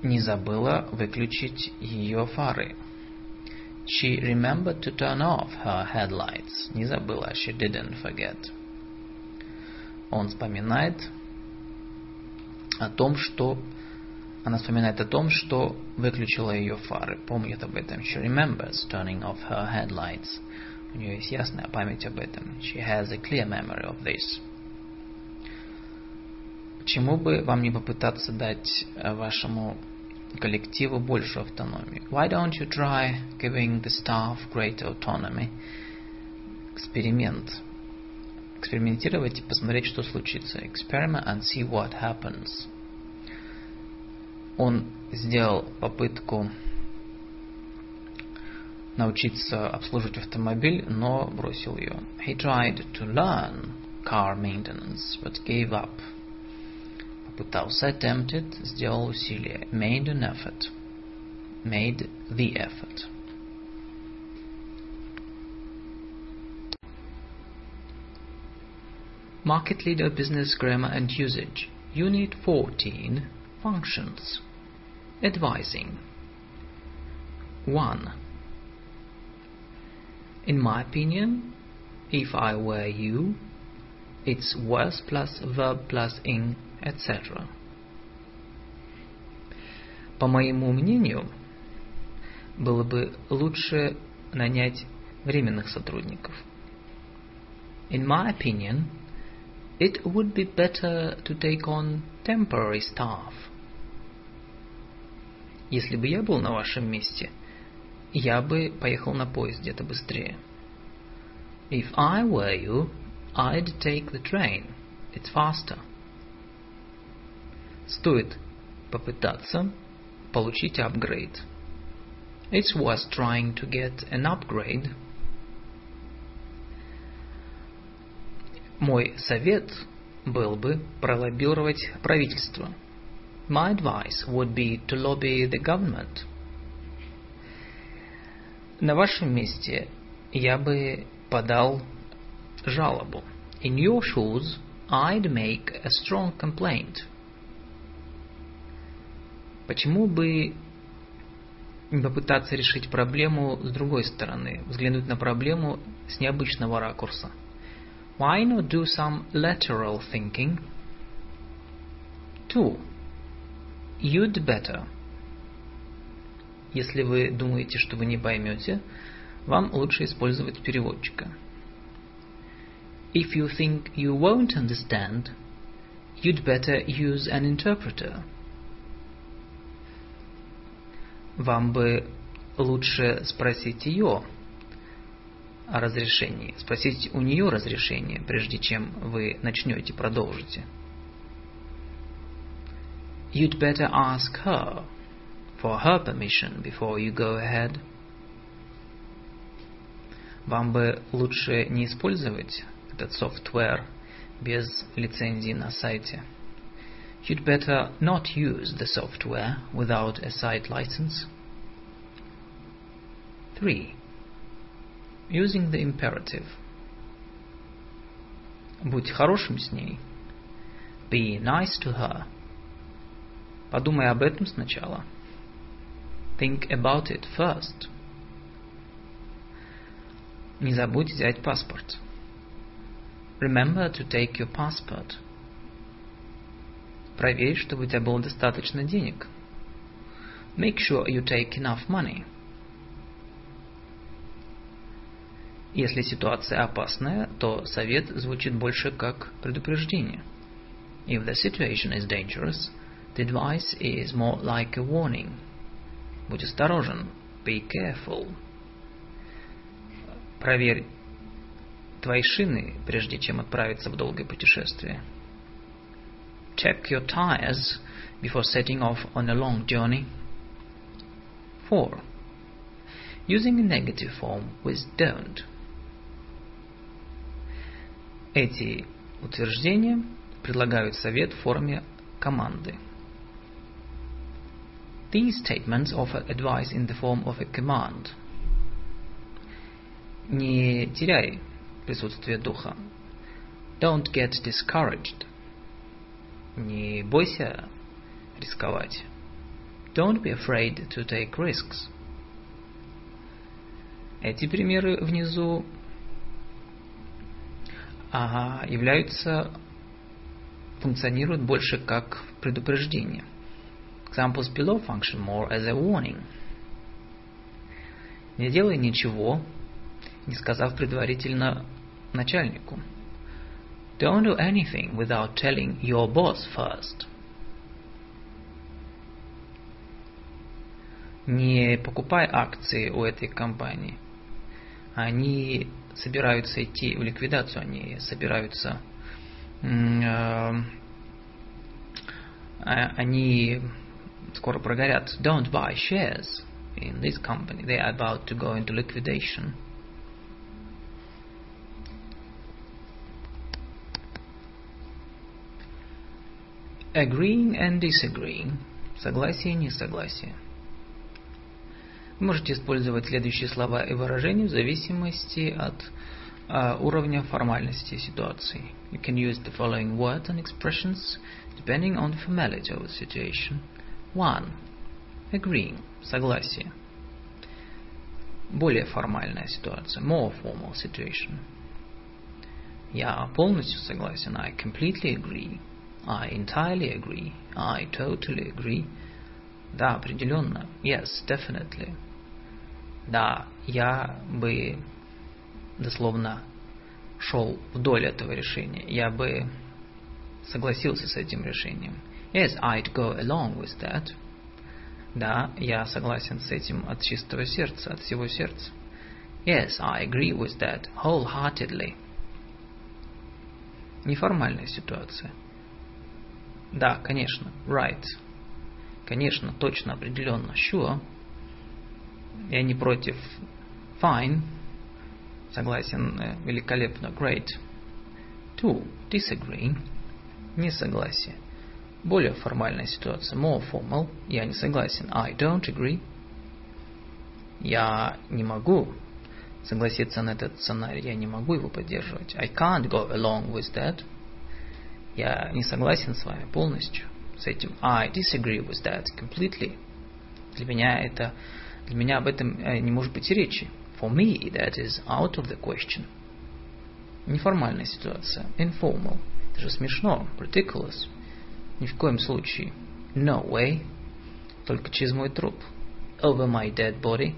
не забыла выключить ее фары. She remembered to turn off her headlights. Не забыла. She didn't forget. Он вспоминает о том, что она вспоминает о том, что выключила ее фары. Помнит об этом. She remembers turning off her headlights. У нее есть ясная память об этом. She has a clear memory of this. Почему бы вам не попытаться дать вашему коллективу большую автономию. Why don't you try giving the staff greater autonomy? Эксперимент. Экспериментировать и посмотреть, что случится. Experiment and see what happens. Он сделал попытку научиться обслуживать автомобиль, но бросил ее. He tried to learn car maintenance, but gave up. Попытался, attempted, сделал усилие. Made an effort. Made the effort. Market Leader Business Grammar and Usage. Unit 14. Functions. Advising. 1. In my opinion, if I were you, it's was plus verb plus ing, etc. По моему мнению, было бы лучше нанять временных сотрудников. In my opinion, it would be better to take on temporary staff. Если бы я был на вашем месте – я бы поехал на поезде, это быстрее. If I were you, I'd take the train. It's faster. Стоит попытаться получить апгрейд. It's worth trying to get an upgrade. Мой совет был бы пролоббировать правительство. My advice would be to lobby the government. На вашем месте я бы подал жалобу. In your shoes, I'd make a strong complaint. Почему бы не попытаться решить проблему с другой стороны, взглянуть на проблему с необычного ракурса? Why not do some lateral thinking? Two. You'd better. Если вы думаете, что вы не поймете, вам лучше использовать переводчика. If you think you won't understand, you'd better use an interpreter. Вам бы лучше спросить ее о разрешении, спросить у нее разрешение, прежде чем вы начнете, продолжите. You'd better ask her for her permission before you go ahead. Вам бы лучше не использовать этот software без лицензии на сайте. You'd better not use the software without a site license. 3. Using the imperative. Будь хорошим с ней. Be nice to her. Подумай об этом сначала. Think about it first. Не забудь взять паспорт. Remember to take your passport. Проверь, чтобы у тебя было достаточно денег. Make sure you take enough money. Если ситуация опасная, то совет звучит больше как предупреждение. If the situation is dangerous, the advice is more like a warning. Будь осторожен. Be careful. Проверь твои шины, прежде чем отправиться в долгое путешествие. Check your tires before setting off on a long journey. 4. Using a negative form with don't. Эти утверждения предлагают совет в форме команды. These statements offer advice in the form of a command. Не теряй присутствие духа. Don't get discouraged. Не бойся рисковать. Don't be afraid to take risks. Эти примеры внизу а, являются, функционируют больше как предупреждение. Examples below function more as a warning. Не делай ничего, не сказав предварительно начальнику. Don't do anything without telling your boss first. Не покупай акции у этой компании. Они собираются идти в ликвидацию, они собираются... Э, они скоро прогорят. Don't buy shares. in this company. They are about to go into liquidation. Agreeing and disagreeing. Согласие и несогласие. Вы можете использовать следующие слова и выражения в зависимости от uh, уровня формальности ситуации. You can use the following words and expressions depending on the formality of the situation. One. Agreeing. Согласие. Более формальная ситуация. More formal situation. Я полностью согласен. I completely agree. I entirely agree. I totally agree. Да, определенно. Yes, definitely. Да, я бы дословно шел вдоль этого решения. Я бы согласился с этим решением. Yes, I'd go along with that. Да, я согласен с этим от чистого сердца, от всего сердца. Yes, I agree with that wholeheartedly. Неформальная ситуация. Да, конечно. Right. Конечно, точно, определенно. Sure. Я не против. Fine. Согласен. Э, великолепно. Great. Two. Disagree. Несогласие. Более формальная ситуация. More formal. Я не согласен. I don't agree. Я не могу согласиться на этот сценарий. Я не могу его поддерживать. I can't go along with that. Я не согласен с вами полностью. С этим I disagree with that completely. Для меня это, для меня об этом э, не может быть и речи. For me, that is out of the question. Неформальная ситуация. Informal. Это же смешно. Ridiculous. Ни в коем случае. No way. Только через мой труп. Over my dead body.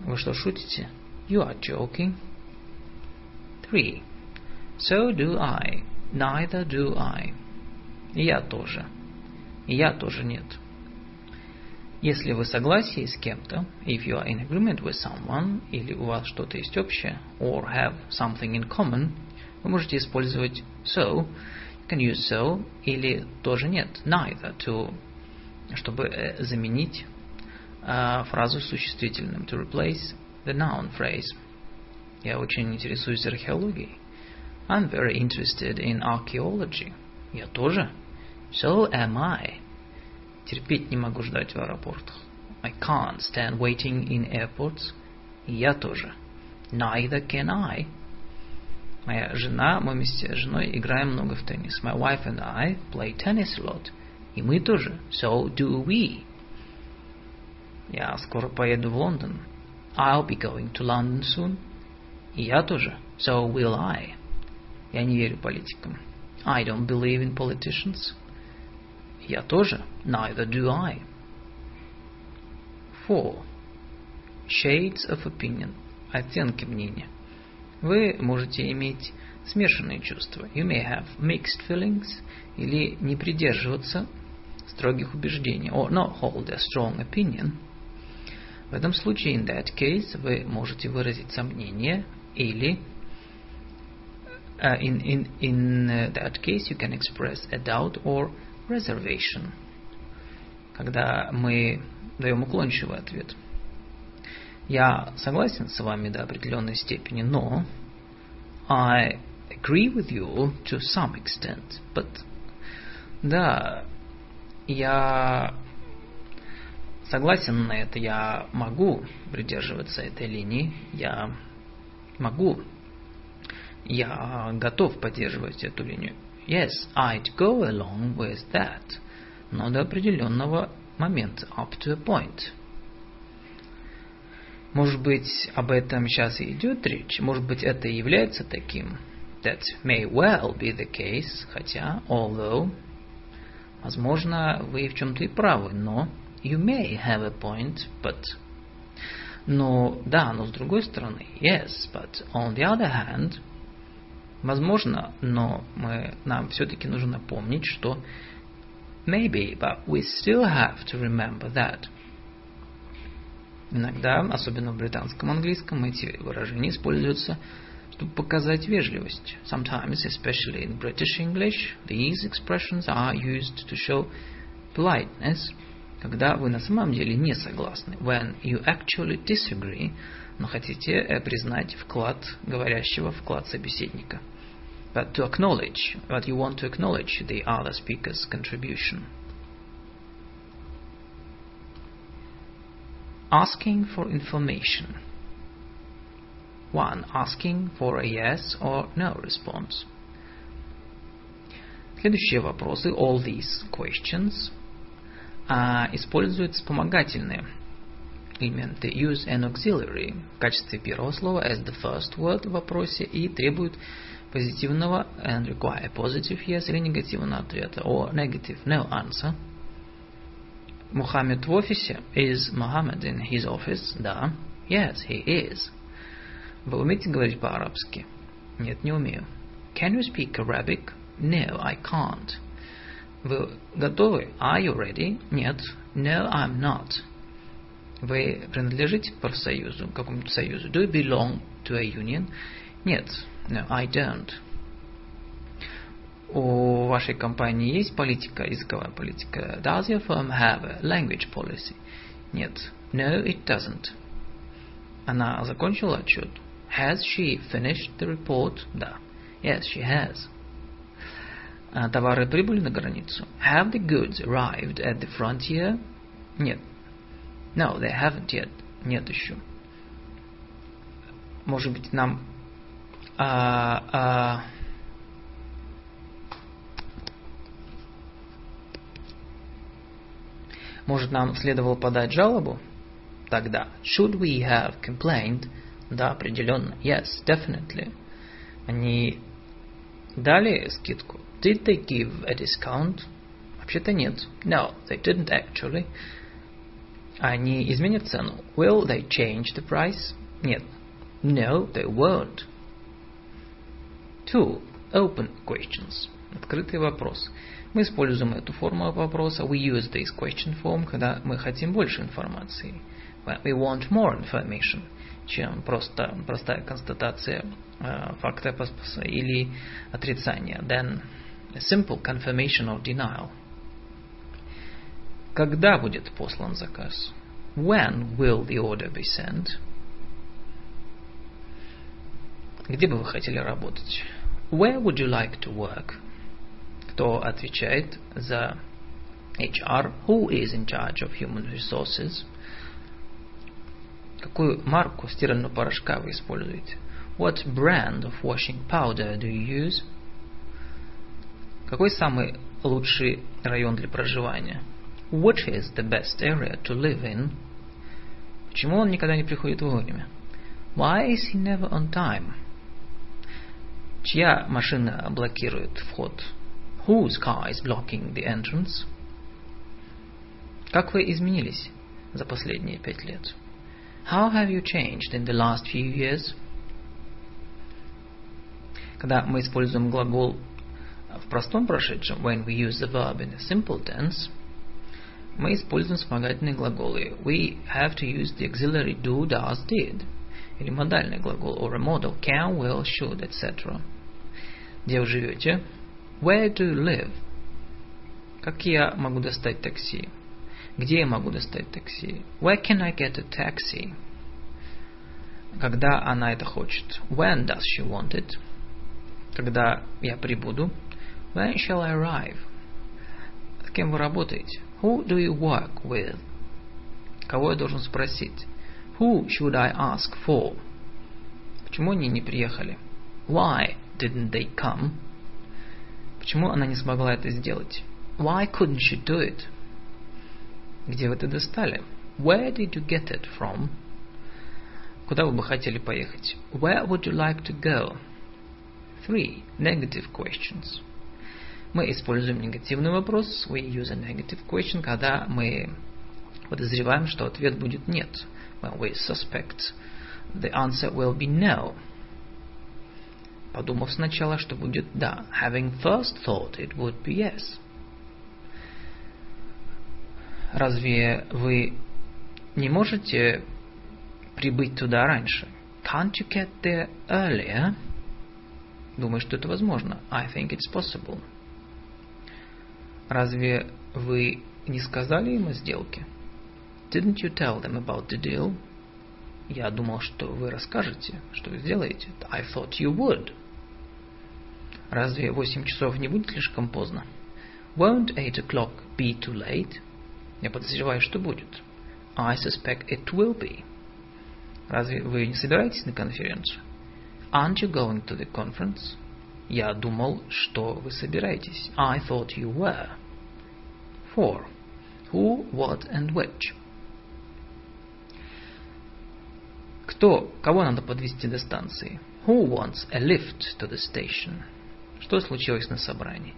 Вы что, шутите? You are joking. Three. So do I. Neither do I. Я тоже. Я тоже нет. Если вы согласие с кем-то, if you are in agreement with someone, или у вас что-то есть общее, or have something in common, вы можете использовать so, can use so, или тоже нет, neither, to, чтобы э, заменить э, фразу существительным, to replace the noun phrase. Я очень интересуюсь археологией. I'm very interested in archaeology. Я тоже. So am I. Терпеть не могу ждать в аэропортах. I can't stand waiting in airports. я тоже. Neither can I. Моя жена, мы вместе с женой играем много в теннис. My wife and I play tennis a lot. И мы тоже. So do we. Я скоро поеду в Лондон. I'll be going to London soon. И я тоже. So will I. Я не верю политикам. I don't believe in politicians. Я тоже. Neither do I. Four. Shades of opinion. Оттенки мнения. Вы можете иметь смешанные чувства. You may have mixed feelings. Или не придерживаться строгих убеждений. Or not hold a strong opinion. В этом случае, in that case, вы можете выразить сомнение или uh, in, in, in uh, that case you can express a doubt or reservation. Когда мы даем уклончивый ответ. Я согласен с вами до определенной степени, но I agree with you to some extent, but да, я согласен на это, я могу придерживаться этой линии, я могу я готов поддерживать эту линию. Yes, I'd go along with that. Но до определенного момента, up to a point. Может быть, об этом сейчас и идет речь. Может быть, это и является таким. That may well be the case, хотя, although, возможно, вы в чем-то и правы, но you may have a point, but но да, но с другой стороны, yes, but on the other hand, Возможно, но мы, нам все-таки нужно помнить, что maybe, but we still have to remember that. Иногда, особенно в британском английском, эти выражения используются, чтобы показать вежливость. Sometimes, especially in British English, these expressions are used to show politeness. когда вы на самом деле не согласны. When you actually disagree, но хотите признать вклад говорящего, вклад собеседника. But to acknowledge, but you want to acknowledge the other speaker's contribution. Asking for information. 1. Asking for a yes or no response. Следующие вопросы, all these questions, а, используют вспомогательные элементы use an auxiliary в качестве первого слова as the first word в вопросе и требуют позитивного and require positive yes или негативного ответа or negative no answer. Мухаммед в офисе is Muhammad in his office? Да. Yes, he is. Вы умеете говорить по-арабски? Нет, не умею. Can you speak Arabic? No, I can't. Вы готовы? Are you ready? Нет. No, I'm not. Вы принадлежите профсоюзу, какому-то союзу? Do you belong to a union? Нет. No, I don't. У вашей компании есть политика, языковая политика? Does your firm have a language policy? Нет. No, it doesn't. Она закончила отчет? Has she finished the report? Да. Yes, she has. А, товары прибыли на границу? Have the goods arrived at the frontier? Нет. No, they haven't yet. Нет еще. Может быть, нам... А, а, может, нам следовало подать жалобу? Тогда, should we have complained да, определенно. Yes, definitely. Они дали скидку? Did they give a discount? Вообще-то нет. No, they didn't actually. Они изменят цену? Will they change the price? Нет. No, they won't. Two. Open questions. Открытый вопрос. Мы используем эту форму вопроса. We use this question form, когда мы хотим больше информации. When we want more information чем просто простая констатация э, факта или отрицания. Then a simple confirmation or denial. Когда будет послан заказ? When will the order be sent? Где бы вы хотели работать? Where would you like to work? Кто отвечает за HR? Who is in charge of human resources? Какую марку стирального порошка вы используете? What brand of washing powder do you use? Какой самый лучший район для проживания? Which is the best area to live in? Почему он никогда не приходит вовремя? Why is he never on time? Чья машина блокирует вход? Whose car is blocking the entrance? Как вы изменились за последние пять лет? How have you changed in the last few years? Когда мы используем глагол в простом прошедшем, when we use the verb in a simple tense, мы используем вспомогательные глаголы. We have to use the auxiliary do, does, did. Или модальный глагол, or a modal, can, will, should, etc. Где вы живете? Where do you live? Как я могу достать такси? Где я могу достать такси? Where can I get a taxi? Когда она это хочет? When does she want it? Когда я прибуду? When shall I arrive? С кем вы работаете? Who do you work with? Кого я должен спросить? Who should I ask for? Почему они не приехали? Why didn't they come? Почему она не смогла это сделать? Why couldn't she do it? Где вы это достали? Where did you get it from? Куда вы бы хотели поехать? Where would you like to go? Three negative questions. Мы используем негативный вопрос. We use a negative question, когда мы подозреваем, что ответ будет нет. When we suspect the answer will be no. Подумав сначала, что будет да. Having first thought it would be yes. Разве вы не можете прибыть туда раньше? Can't you get there earlier? Думаю, что это возможно. I think it's possible. Разве Вы не сказали им о сделке? Didn't you tell them about the deal? Я думал, что вы расскажете, что вы сделаете. I thought you would. Разве восемь часов не будет слишком поздно? Won't eight o'clock be too late? Я подозреваю, что будет. I suspect it will be. Разве вы не собираетесь на конференцию? Aren't you going to the conference? Я думал, что вы собираетесь. I thought you were. For. Who, what and which. Кто, кого надо подвести до станции? Who wants a lift to the station? Что случилось на собрании?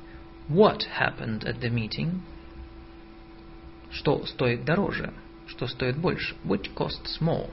What happened at the meeting? Что стоит дороже? Что стоит больше? Which costs more?